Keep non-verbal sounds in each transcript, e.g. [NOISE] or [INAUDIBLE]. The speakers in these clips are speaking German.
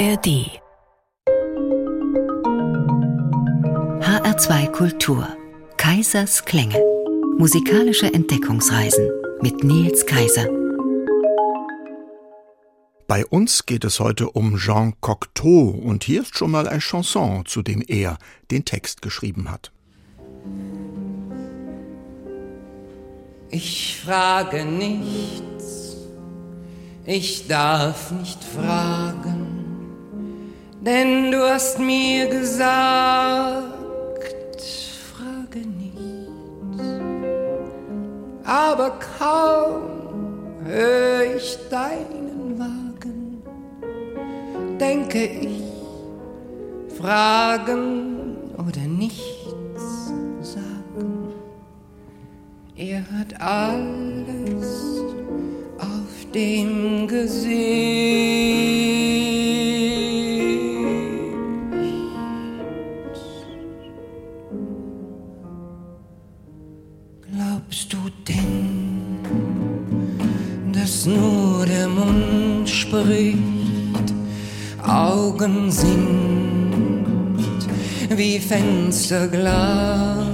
ARD HR2 Kultur. Kaisers Klänge. Musikalische Entdeckungsreisen mit Nils Kaiser. Bei uns geht es heute um Jean Cocteau und hier ist schon mal ein Chanson, zu dem er den Text geschrieben hat. Ich frage nichts, ich darf nicht fragen, denn du hast mir gesagt, frage nichts, aber kaum höre ich deinen Wagen, denke ich, fragen oder nicht Er hat alles auf dem Gesicht. Glaubst du denn, dass nur der Mund spricht, Augen sind wie Fensterglas?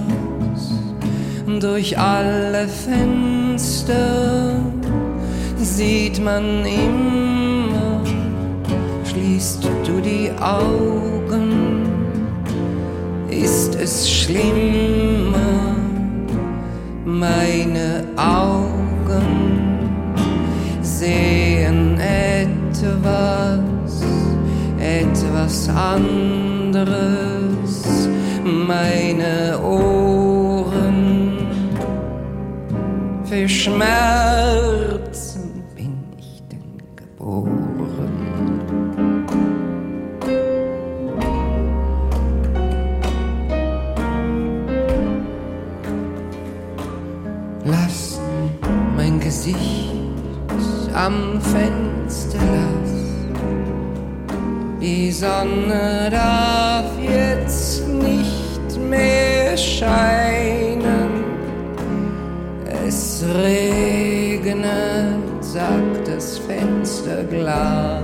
durch alle Fenster sieht man immer, schließt du die Augen, ist es schlimmer, meine Augen sehen etwas, etwas anderes, meine Ohren für Sonne darf jetzt nicht mehr scheinen es regnet, sagt das Fensterglas.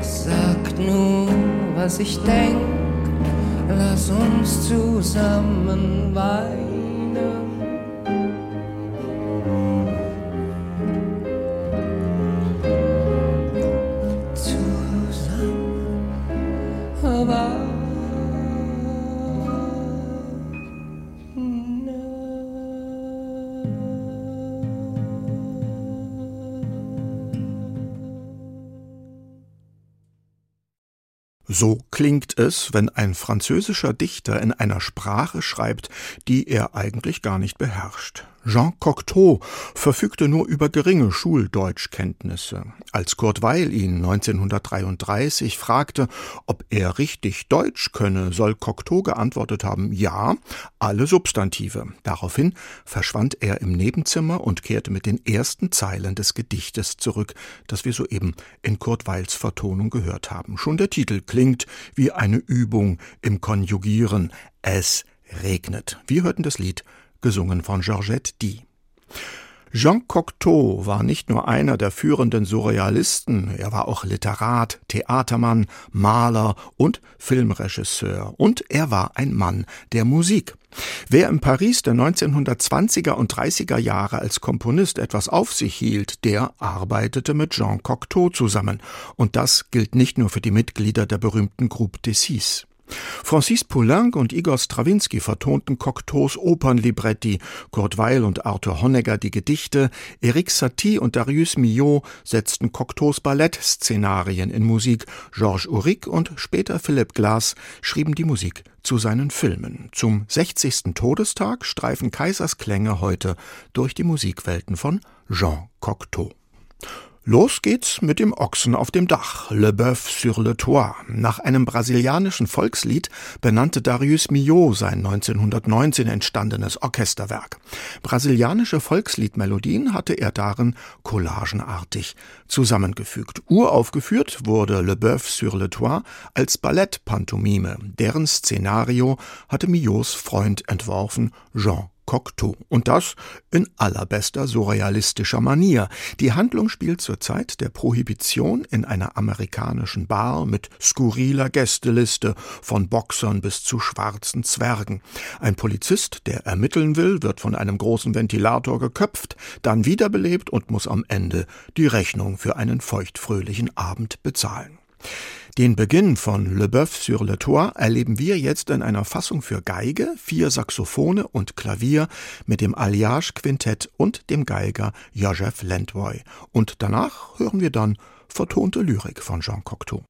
Es sagt nur, was ich denk, lass uns zusammen weinen. So klingt es, wenn ein französischer Dichter in einer Sprache schreibt, die er eigentlich gar nicht beherrscht. Jean Cocteau verfügte nur über geringe Schuldeutschkenntnisse. Als Kurt Weil ihn 1933 fragte, ob er richtig Deutsch könne, soll Cocteau geantwortet haben, ja, alle Substantive. Daraufhin verschwand er im Nebenzimmer und kehrte mit den ersten Zeilen des Gedichtes zurück, das wir soeben in Kurt Weils Vertonung gehört haben. Schon der Titel klingt wie eine Übung im Konjugieren. Es regnet. Wir hörten das Lied gesungen von Georgette Die. Jean Cocteau war nicht nur einer der führenden Surrealisten, er war auch Literat, Theatermann, Maler und Filmregisseur. Und er war ein Mann der Musik. Wer im Paris der 1920er und 30er Jahre als Komponist etwas auf sich hielt, der arbeitete mit Jean Cocteau zusammen. Und das gilt nicht nur für die Mitglieder der berühmten Groupe des Six. Francis Poulenc und Igor Strawinski vertonten Cocteaus Opernlibretti, Kurt Weil und Arthur Honegger die Gedichte, Eric Satie und Darius Milhaud setzten Cocteaus Ballettszenarien in Musik, Georges Auric und später Philipp Glass schrieben die Musik zu seinen Filmen. Zum 60. Todestag streifen Kaisers Klänge heute durch die Musikwelten von Jean Cocteau. Los geht's mit dem Ochsen auf dem Dach, Le Boeuf sur le Toit. Nach einem brasilianischen Volkslied benannte Darius Milhaud sein 1919 entstandenes Orchesterwerk. Brasilianische Volksliedmelodien hatte er darin collagenartig zusammengefügt. Uraufgeführt wurde Le Boeuf sur le Toit als Ballettpantomime. Deren Szenario hatte Milhauds Freund entworfen, Jean Cocteau. Und das in allerbester surrealistischer Manier. Die Handlung spielt zur Zeit der Prohibition in einer amerikanischen Bar mit skurriler Gästeliste, von Boxern bis zu schwarzen Zwergen. Ein Polizist, der ermitteln will, wird von einem großen Ventilator geköpft, dann wiederbelebt und muss am Ende die Rechnung für einen feuchtfröhlichen Abend bezahlen. Den Beginn von Le Boeuf sur le Toit erleben wir jetzt in einer Fassung für Geige, vier Saxophone und Klavier mit dem Alliage Quintett und dem Geiger Joseph Lendvoy. Und danach hören wir dann vertonte Lyrik von Jean Cocteau.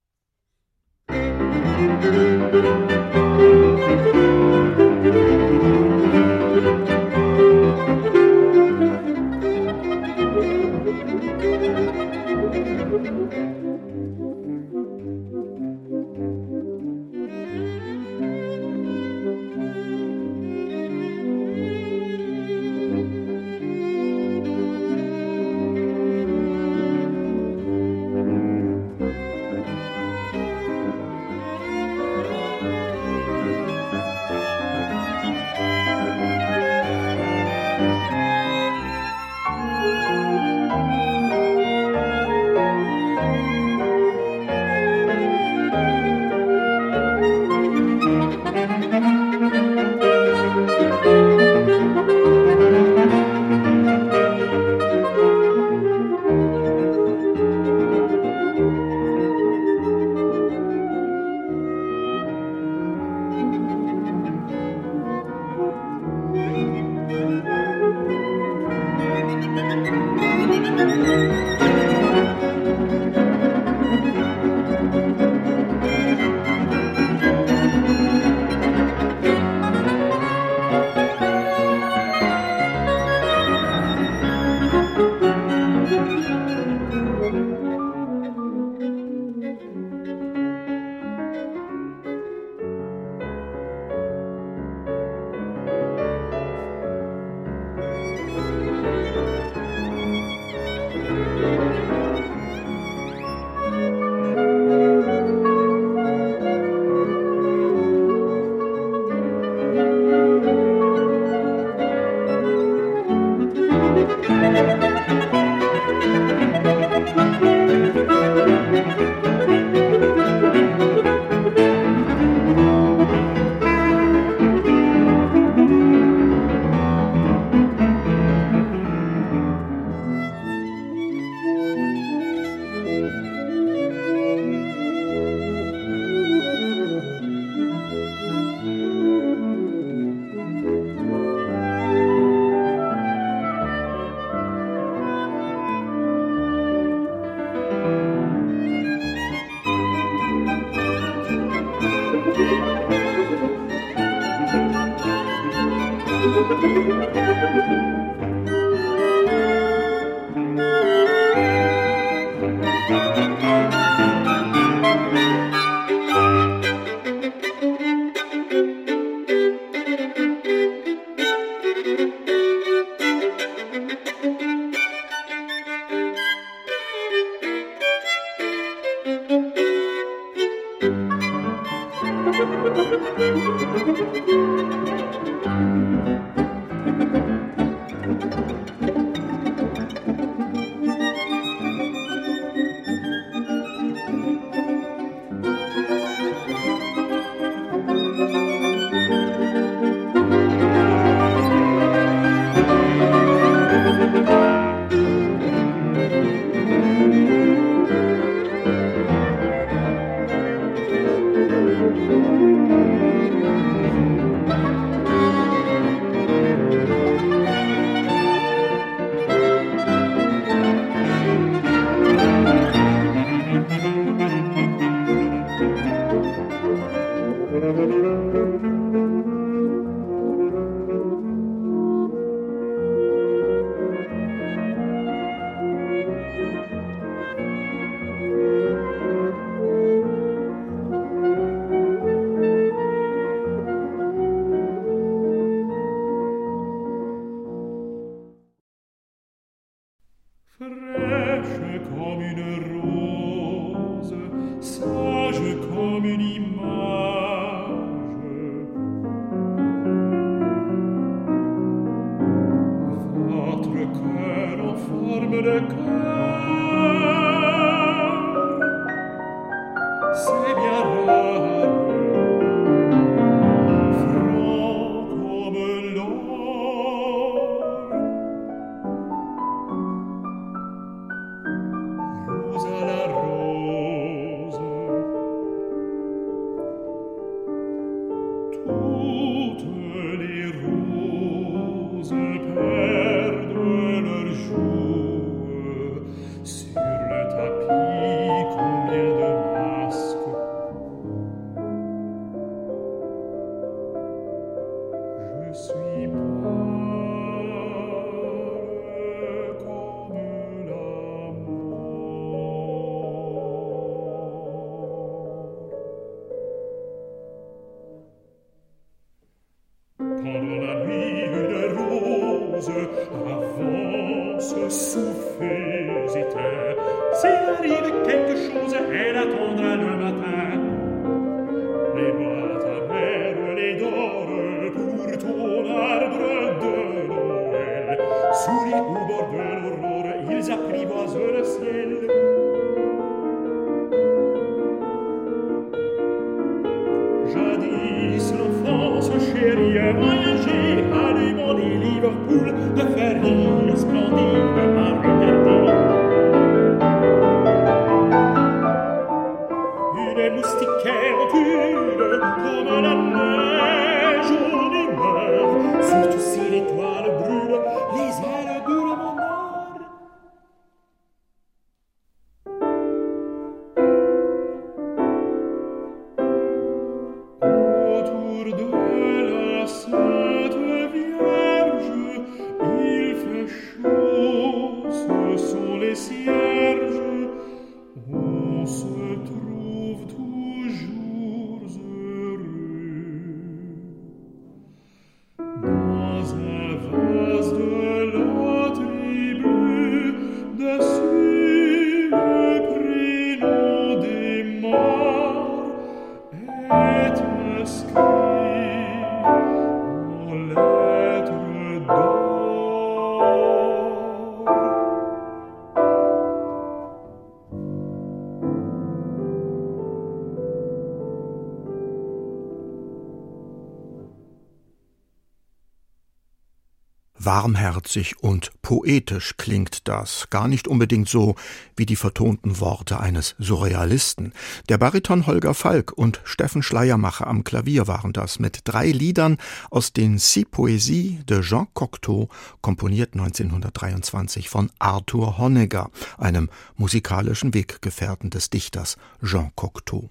Warmherzig und poetisch klingt das, gar nicht unbedingt so wie die vertonten Worte eines Surrealisten. Der Bariton Holger Falk und Steffen Schleiermacher am Klavier waren das, mit drei Liedern aus den Six Poésies de Jean Cocteau, komponiert 1923 von Arthur Honegger, einem musikalischen Weggefährten des Dichters Jean Cocteau.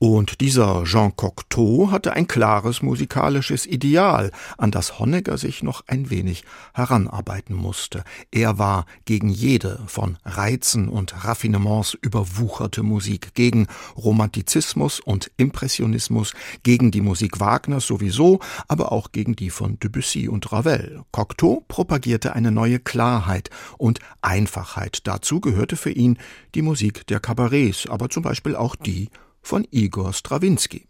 Und dieser Jean Cocteau hatte ein klares musikalisches Ideal, an das Honegger sich noch ein wenig heranarbeiten musste. Er war gegen jede von Reizen und Raffinements überwucherte Musik, gegen Romantizismus und Impressionismus, gegen die Musik Wagners sowieso, aber auch gegen die von Debussy und Ravel. Cocteau propagierte eine neue Klarheit und Einfachheit. Dazu gehörte für ihn die Musik der Kabarets, aber zum Beispiel auch die von Igor Strawinski.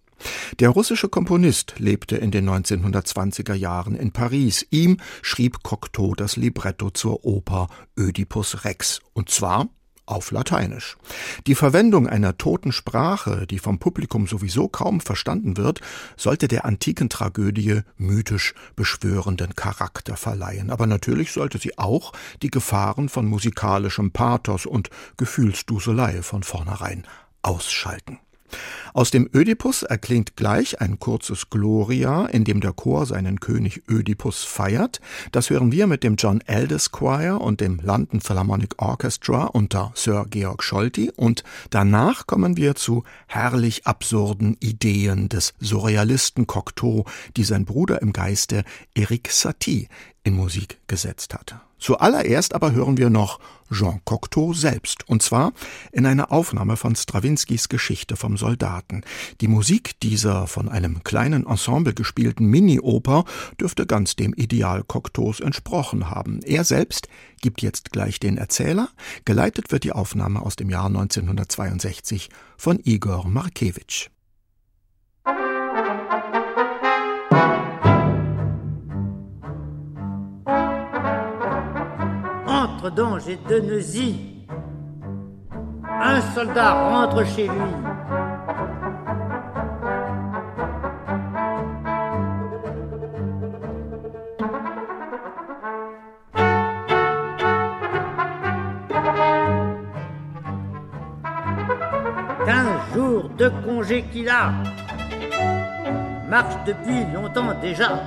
Der russische Komponist lebte in den 1920er Jahren in Paris. Ihm schrieb Cocteau das Libretto zur Oper Ödipus Rex, und zwar auf Lateinisch. Die Verwendung einer toten Sprache, die vom Publikum sowieso kaum verstanden wird, sollte der antiken Tragödie mythisch beschwörenden Charakter verleihen. Aber natürlich sollte sie auch die Gefahren von musikalischem Pathos und Gefühlsduselei von vornherein ausschalten. Aus dem Ödipus erklingt gleich ein kurzes Gloria, in dem der Chor seinen König Ödipus feiert. Das hören wir mit dem John Elders Choir und dem London Philharmonic Orchestra unter Sir Georg Scholti und danach kommen wir zu herrlich absurden Ideen des Surrealisten Cocteau, die sein Bruder im Geiste Eric Satie in Musik gesetzt hatte. Zuallererst aber hören wir noch Jean Cocteau selbst, und zwar in einer Aufnahme von Strawinskys Geschichte vom Soldaten. Die Musik dieser von einem kleinen Ensemble gespielten Mini-Oper dürfte ganz dem Ideal Cocteaus entsprochen haben. Er selbst gibt jetzt gleich den Erzähler, geleitet wird die Aufnahme aus dem Jahr 1962 von Igor Markewitsch. Dange et de. Un soldat rentre chez lui. Quinze jours de congé qu'il a, marche depuis longtemps déjà.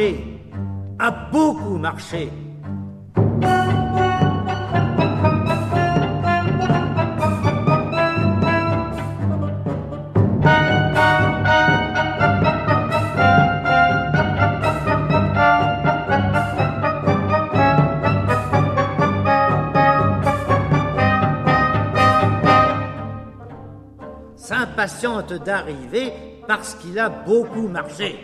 a beaucoup marché. S'impatiente d'arriver parce qu'il a beaucoup marché.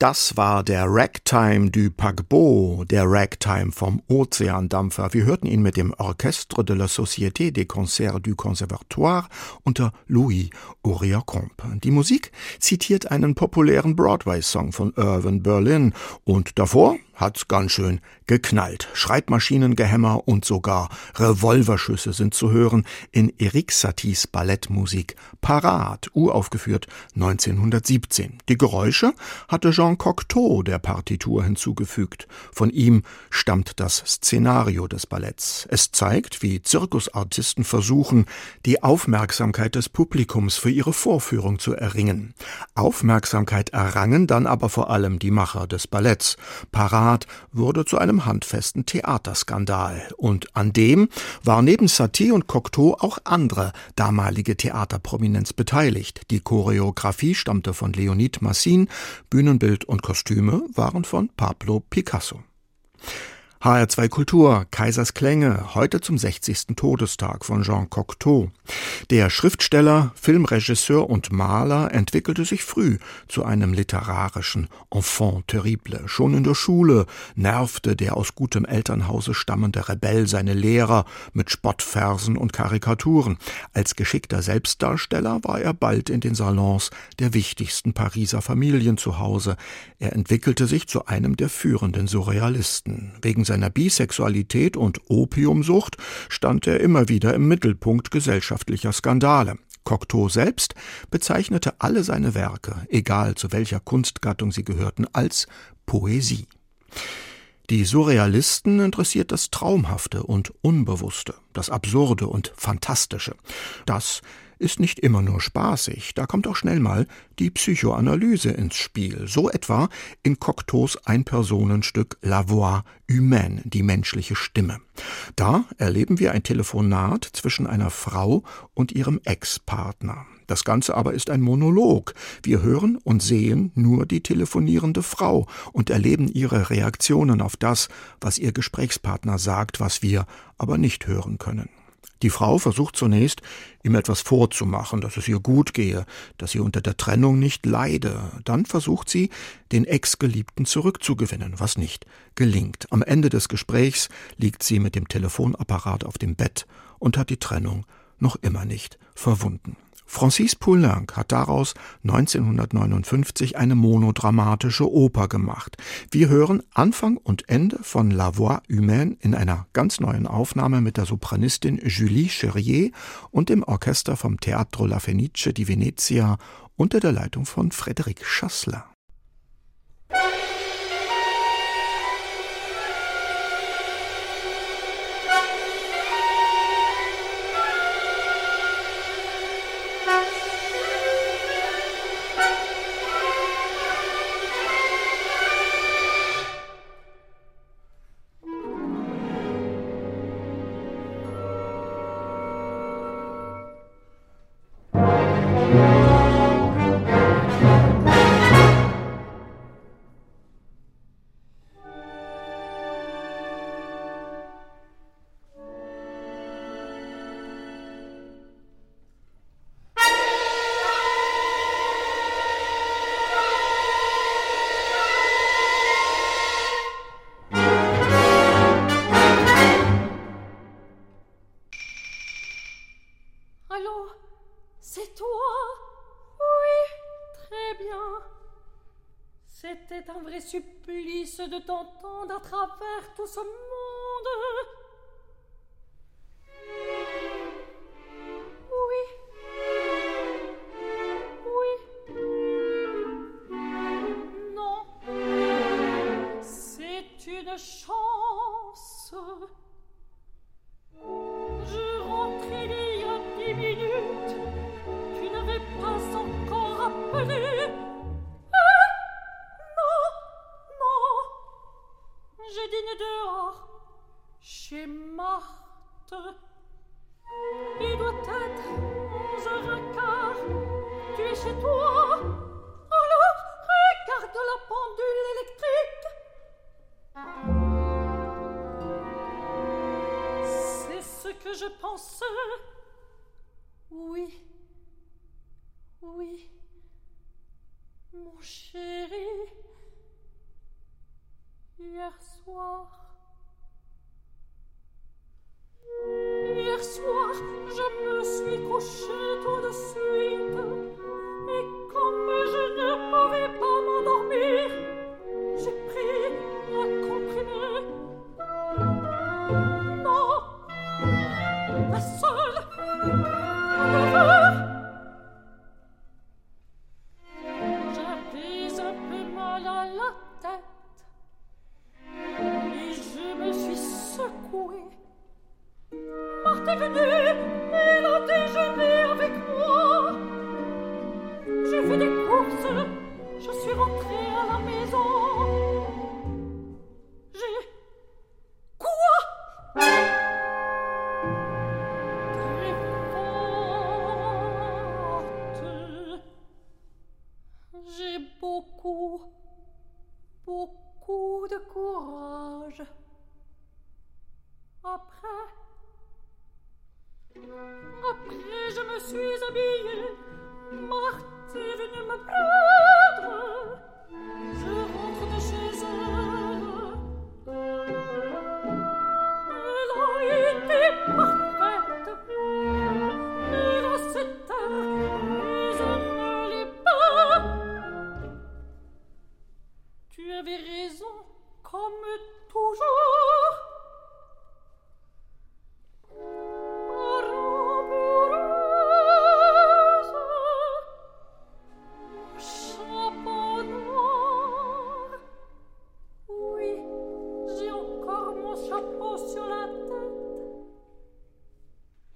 Das war der Ragtime du Paquebot, der Ragtime vom Ozeandampfer. Wir hörten ihn mit dem Orchestre de la Société des Concerts du Conservatoire unter Louis Aurier-Comte. Die Musik zitiert einen populären Broadway-Song von Irvin Berlin und davor hat's ganz schön geknallt. Schreibmaschinengehämmer und sogar Revolverschüsse sind zu hören in Erik Saties Ballettmusik Parat, uraufgeführt 1917. Die Geräusche hatte Jean Cocteau der Partitur hinzugefügt. Von ihm stammt das Szenario des Balletts. Es zeigt, wie Zirkusartisten versuchen, die Aufmerksamkeit des Publikums für ihre Vorführung zu erringen. Aufmerksamkeit errangen dann aber vor allem die Macher des Balletts. Parat wurde zu einem handfesten Theaterskandal. Und an dem war neben Satie und Cocteau auch andere damalige Theaterprominenz beteiligt. Die Choreografie stammte von Leonid Massin, Bühnenbild und Kostüme waren von Pablo Picasso. HR2 Kultur, Kaisers Klänge, heute zum 60. Todestag von Jean Cocteau. Der Schriftsteller, Filmregisseur und Maler entwickelte sich früh zu einem literarischen Enfant terrible. Schon in der Schule nervte der aus gutem Elternhause stammende Rebell seine Lehrer mit Spottversen und Karikaturen. Als geschickter Selbstdarsteller war er bald in den Salons der wichtigsten Pariser Familien zu Hause. Er entwickelte sich zu einem der führenden Surrealisten. Wegen seiner Bisexualität und Opiumsucht stand er immer wieder im Mittelpunkt gesellschaftlicher Skandale. Cocteau selbst bezeichnete alle seine Werke, egal zu welcher Kunstgattung sie gehörten, als Poesie. Die Surrealisten interessiert das Traumhafte und Unbewusste, das Absurde und Fantastische. Das ist nicht immer nur spaßig, da kommt auch schnell mal die Psychoanalyse ins Spiel, so etwa in Cocteaus Einpersonenstück La Voix humaine, die menschliche Stimme. Da erleben wir ein Telefonat zwischen einer Frau und ihrem Ex-Partner. Das Ganze aber ist ein Monolog. Wir hören und sehen nur die telefonierende Frau und erleben ihre Reaktionen auf das, was ihr Gesprächspartner sagt, was wir aber nicht hören können. Die Frau versucht zunächst, ihm etwas vorzumachen, dass es ihr gut gehe, dass sie unter der Trennung nicht leide. Dann versucht sie, den Ex-Geliebten zurückzugewinnen, was nicht gelingt. Am Ende des Gesprächs liegt sie mit dem Telefonapparat auf dem Bett und hat die Trennung noch immer nicht verwunden. Francis Poulenc hat daraus 1959 eine monodramatische Oper gemacht. Wir hören Anfang und Ende von La Voix humaine in einer ganz neuen Aufnahme mit der Sopranistin Julie Cherrier und dem Orchester vom Teatro La Fenice di Venezia unter der Leitung von Frédéric Chassler. l'entendre à travers tout ce je me suis couchée tout de suite.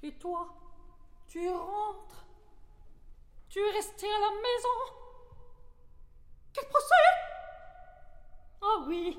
Et toi, tu rentres. Tu restes à la maison. Quel procès Ah oui.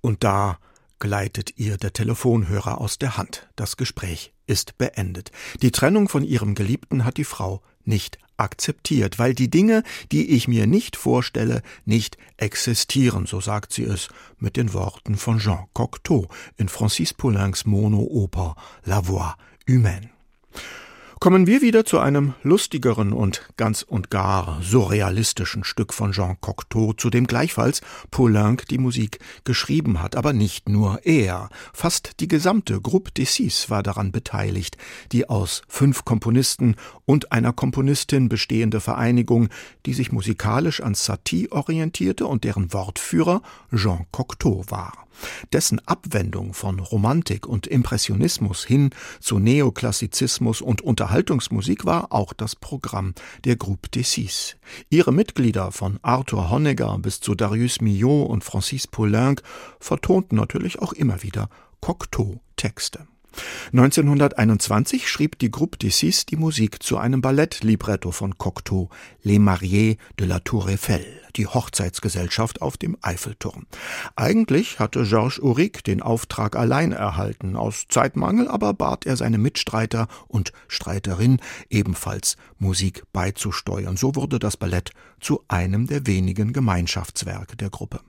Und da gleitet ihr der Telefonhörer aus der Hand. Das Gespräch ist beendet. Die Trennung von ihrem Geliebten hat die Frau nicht akzeptiert, weil die Dinge, die ich mir nicht vorstelle, nicht existieren, so sagt sie es mit den Worten von Jean Cocteau in Francis Poulains Mono-Oper La Voix Humaine. Kommen wir wieder zu einem lustigeren und ganz und gar surrealistischen Stück von Jean Cocteau, zu dem gleichfalls Poulenc die Musik geschrieben hat. Aber nicht nur er. Fast die gesamte Groupe des Six war daran beteiligt, die aus fünf Komponisten und einer Komponistin bestehende Vereinigung, die sich musikalisch an Satie orientierte und deren Wortführer Jean Cocteau war. Dessen Abwendung von Romantik und Impressionismus hin zu Neoklassizismus und Unterhaltungsmusik war auch das Programm der Groupe des Six. Ihre Mitglieder von Arthur Honegger bis zu Darius Milhaud und Francis Poulenc vertonten natürlich auch immer wieder Cocteau-Texte. 1921 schrieb die Groupe des Six die Musik zu einem Ballettlibretto von Cocteau, Les Mariés de la Tour Eiffel, die Hochzeitsgesellschaft auf dem Eiffelturm. Eigentlich hatte Georges Auric den Auftrag allein erhalten, aus Zeitmangel aber bat er seine Mitstreiter und Streiterin ebenfalls Musik beizusteuern. So wurde das Ballett zu einem der wenigen Gemeinschaftswerke der Gruppe.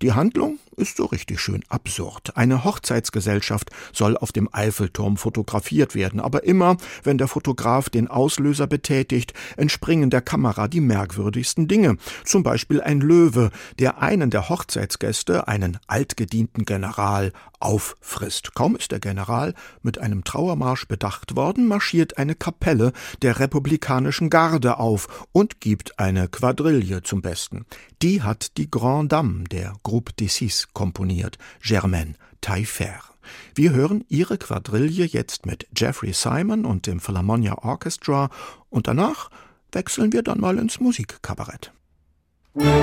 Die Handlung ist so richtig schön absurd. Eine Hochzeitsgesellschaft soll auf dem Eiffelturm fotografiert werden, aber immer, wenn der Fotograf den Auslöser betätigt, entspringen der Kamera die merkwürdigsten Dinge. Zum Beispiel ein Löwe, der einen der Hochzeitsgäste, einen altgedienten General, auffrisst. Kaum ist der General mit einem Trauermarsch bedacht worden, marschiert eine Kapelle der republikanischen Garde auf und gibt eine Quadrille zum Besten. Die hat die Grande Dame der Groupe des Six komponiert, Germaine Taillefer. Wir hören ihre Quadrille jetzt mit Jeffrey Simon und dem Philharmonia Orchestra und danach wechseln wir dann mal ins Musikkabarett. Musik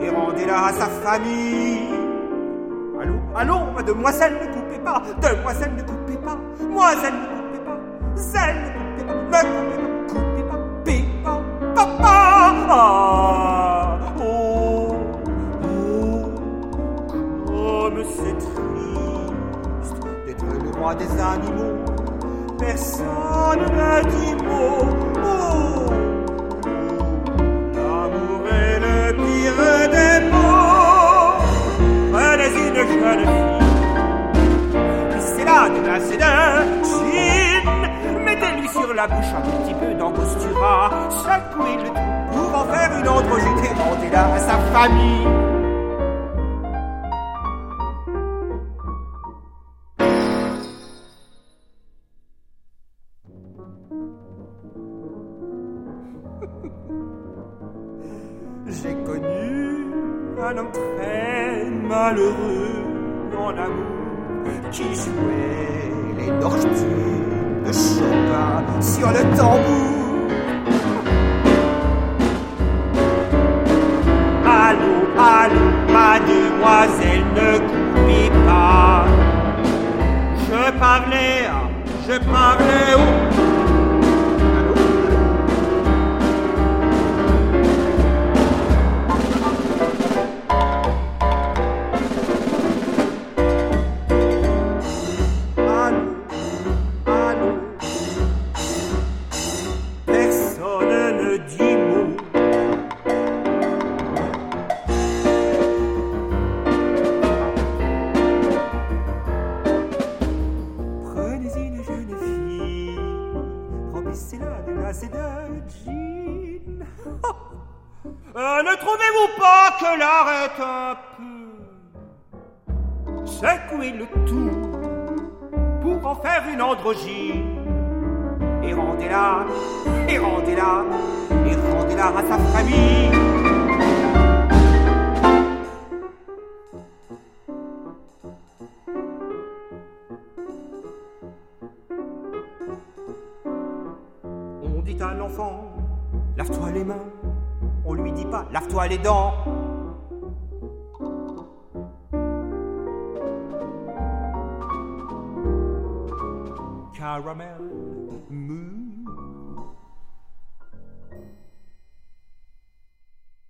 et rendez-la à sa famille. Allô, allô, mademoiselle, ne coupez pas, demoiselle, ne coupez pas, moiselle, ne sa famille. [LAUGHS] J'ai connu un homme très malheureux en amour qui jouait les nocturnes de Chopin sur le tambour. Parlais, je parlais au. Et rendez-la, et rendez-la, et rendez-la à sa famille. On dit à l'enfant, lave-toi les mains. On lui dit pas, lave-toi les dents. Caramel mou.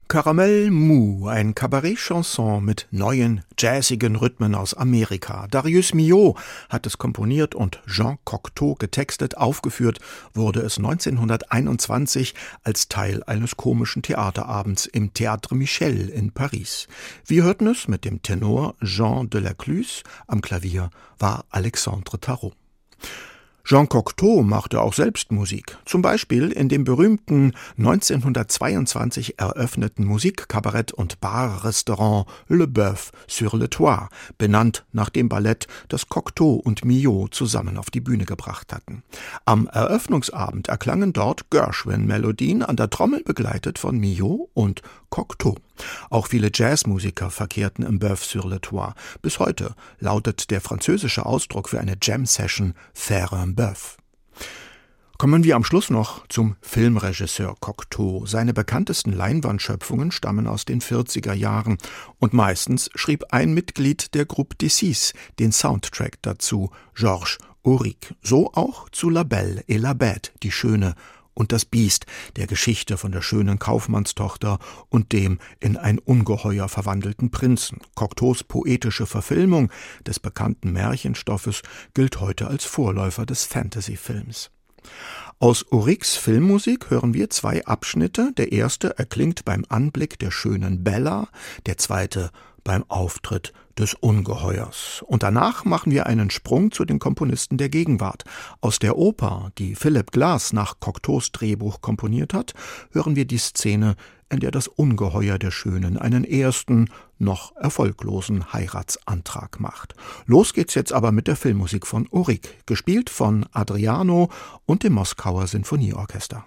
Caramel Mou, ein Kabarett-Chanson mit neuen, jazzigen Rhythmen aus Amerika. Darius Milhaud hat es komponiert und Jean Cocteau getextet. Aufgeführt wurde es 1921 als Teil eines komischen Theaterabends im Théâtre Michel in Paris. Wir hörten es mit dem Tenor Jean de la Cluse, am Klavier war Alexandre Tarot. Jean Cocteau machte auch selbst Musik, zum Beispiel in dem berühmten 1922 eröffneten Musikkabarett- und Barrestaurant Le Boeuf sur le Toit, benannt nach dem Ballett, das Cocteau und Milhaud zusammen auf die Bühne gebracht hatten. Am Eröffnungsabend erklangen dort Gershwin-Melodien an der Trommel begleitet von Milhaud und Cocteau. Auch viele Jazzmusiker verkehrten im Boeuf sur le Toit. Bis heute lautet der französische Ausdruck für eine Jam-Session faire un Boeuf. Kommen wir am Schluss noch zum Filmregisseur Cocteau. Seine bekanntesten Leinwandschöpfungen stammen aus den 40er Jahren und meistens schrieb ein Mitglied der Groupe des Six den Soundtrack dazu, Georges Auric. So auch zu La Belle et la Bête, die Schöne und das Biest, der Geschichte von der schönen Kaufmannstochter und dem in ein Ungeheuer verwandelten Prinzen. Cocteaus poetische Verfilmung des bekannten Märchenstoffes gilt heute als Vorläufer des Fantasyfilms. Aus Aurics Filmmusik hören wir zwei Abschnitte. Der erste erklingt beim Anblick der schönen Bella, der zweite beim Auftritt des Ungeheuers. Und danach machen wir einen Sprung zu den Komponisten der Gegenwart. Aus der Oper, die Philip Glass nach Cocteaus Drehbuch komponiert hat, hören wir die Szene, in der das Ungeheuer der Schönen einen ersten, noch erfolglosen Heiratsantrag macht. Los geht's jetzt aber mit der Filmmusik von Auric, gespielt von Adriano und dem Moskauer Sinfonieorchester.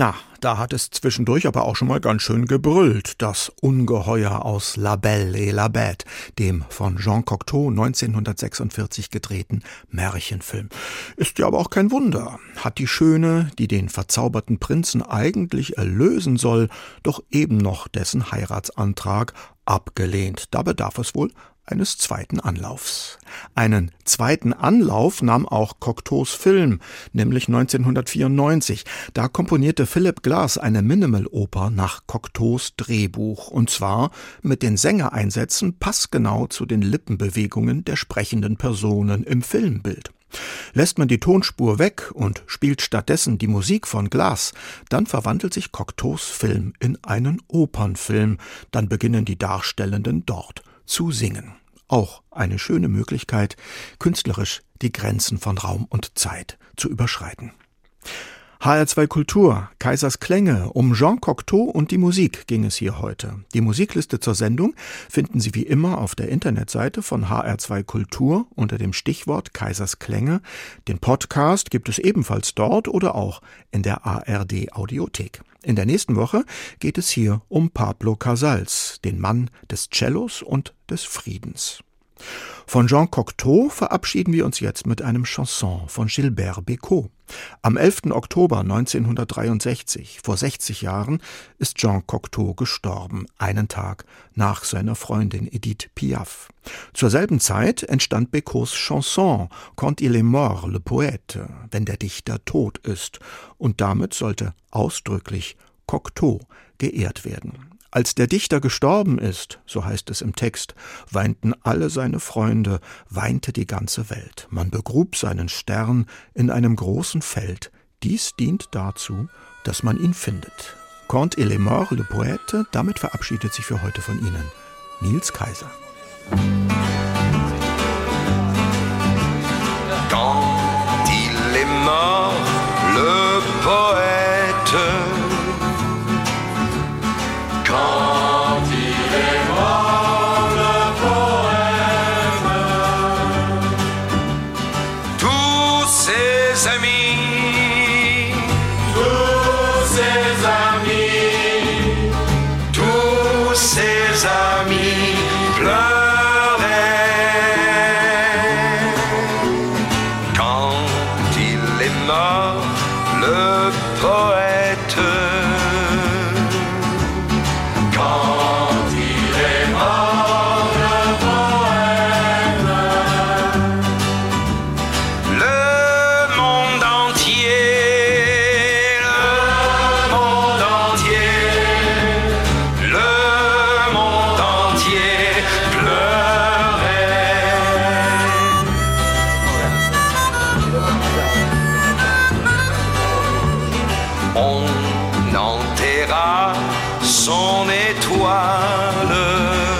Na, da hat es zwischendurch aber auch schon mal ganz schön gebrüllt, das Ungeheuer aus La Belle et la Bête, dem von Jean Cocteau 1946 gedrehten Märchenfilm. Ist ja aber auch kein Wunder, hat die Schöne, die den verzauberten Prinzen eigentlich erlösen soll, doch eben noch dessen Heiratsantrag abgelehnt. Da bedarf es wohl eines zweiten Anlaufs. Einen zweiten Anlauf nahm auch Cocteaus Film, nämlich 1994. Da komponierte Philip Glass eine Minimal-Oper nach Cocteaus Drehbuch, und zwar mit den Sängereinsätzen passgenau zu den Lippenbewegungen der sprechenden Personen im Filmbild. Lässt man die Tonspur weg und spielt stattdessen die Musik von Glass, dann verwandelt sich Cocteaus Film in einen Opernfilm, dann beginnen die Darstellenden dort zu singen. Auch eine schöne Möglichkeit, künstlerisch die Grenzen von Raum und Zeit zu überschreiten. HR2 Kultur, Kaisers Klänge, um Jean Cocteau und die Musik ging es hier heute. Die Musikliste zur Sendung finden Sie wie immer auf der Internetseite von HR2 Kultur unter dem Stichwort Kaisers Klänge. Den Podcast gibt es ebenfalls dort oder auch in der ARD Audiothek. In der nächsten Woche geht es hier um Pablo Casals, den Mann des Cellos und des Friedens. Von Jean Cocteau verabschieden wir uns jetzt mit einem Chanson von Gilbert Bécaud. Am 11. Oktober 1963, vor 60 Jahren, ist Jean Cocteau gestorben, einen Tag nach seiner Freundin Edith Piaf. Zur selben Zeit entstand Bécauds Chanson Quand il est mort, le poète, wenn der Dichter tot ist, und damit sollte ausdrücklich Cocteau geehrt werden. Als der Dichter gestorben ist, so heißt es im Text, weinten alle seine Freunde, weinte die ganze Welt. Man begrub seinen Stern in einem großen Feld. Dies dient dazu, dass man ihn findet. Quand il est mort, le poète, damit verabschiedet sich für heute von Ihnen Nils Kaiser. Quand il est mort, le poète. son étoile.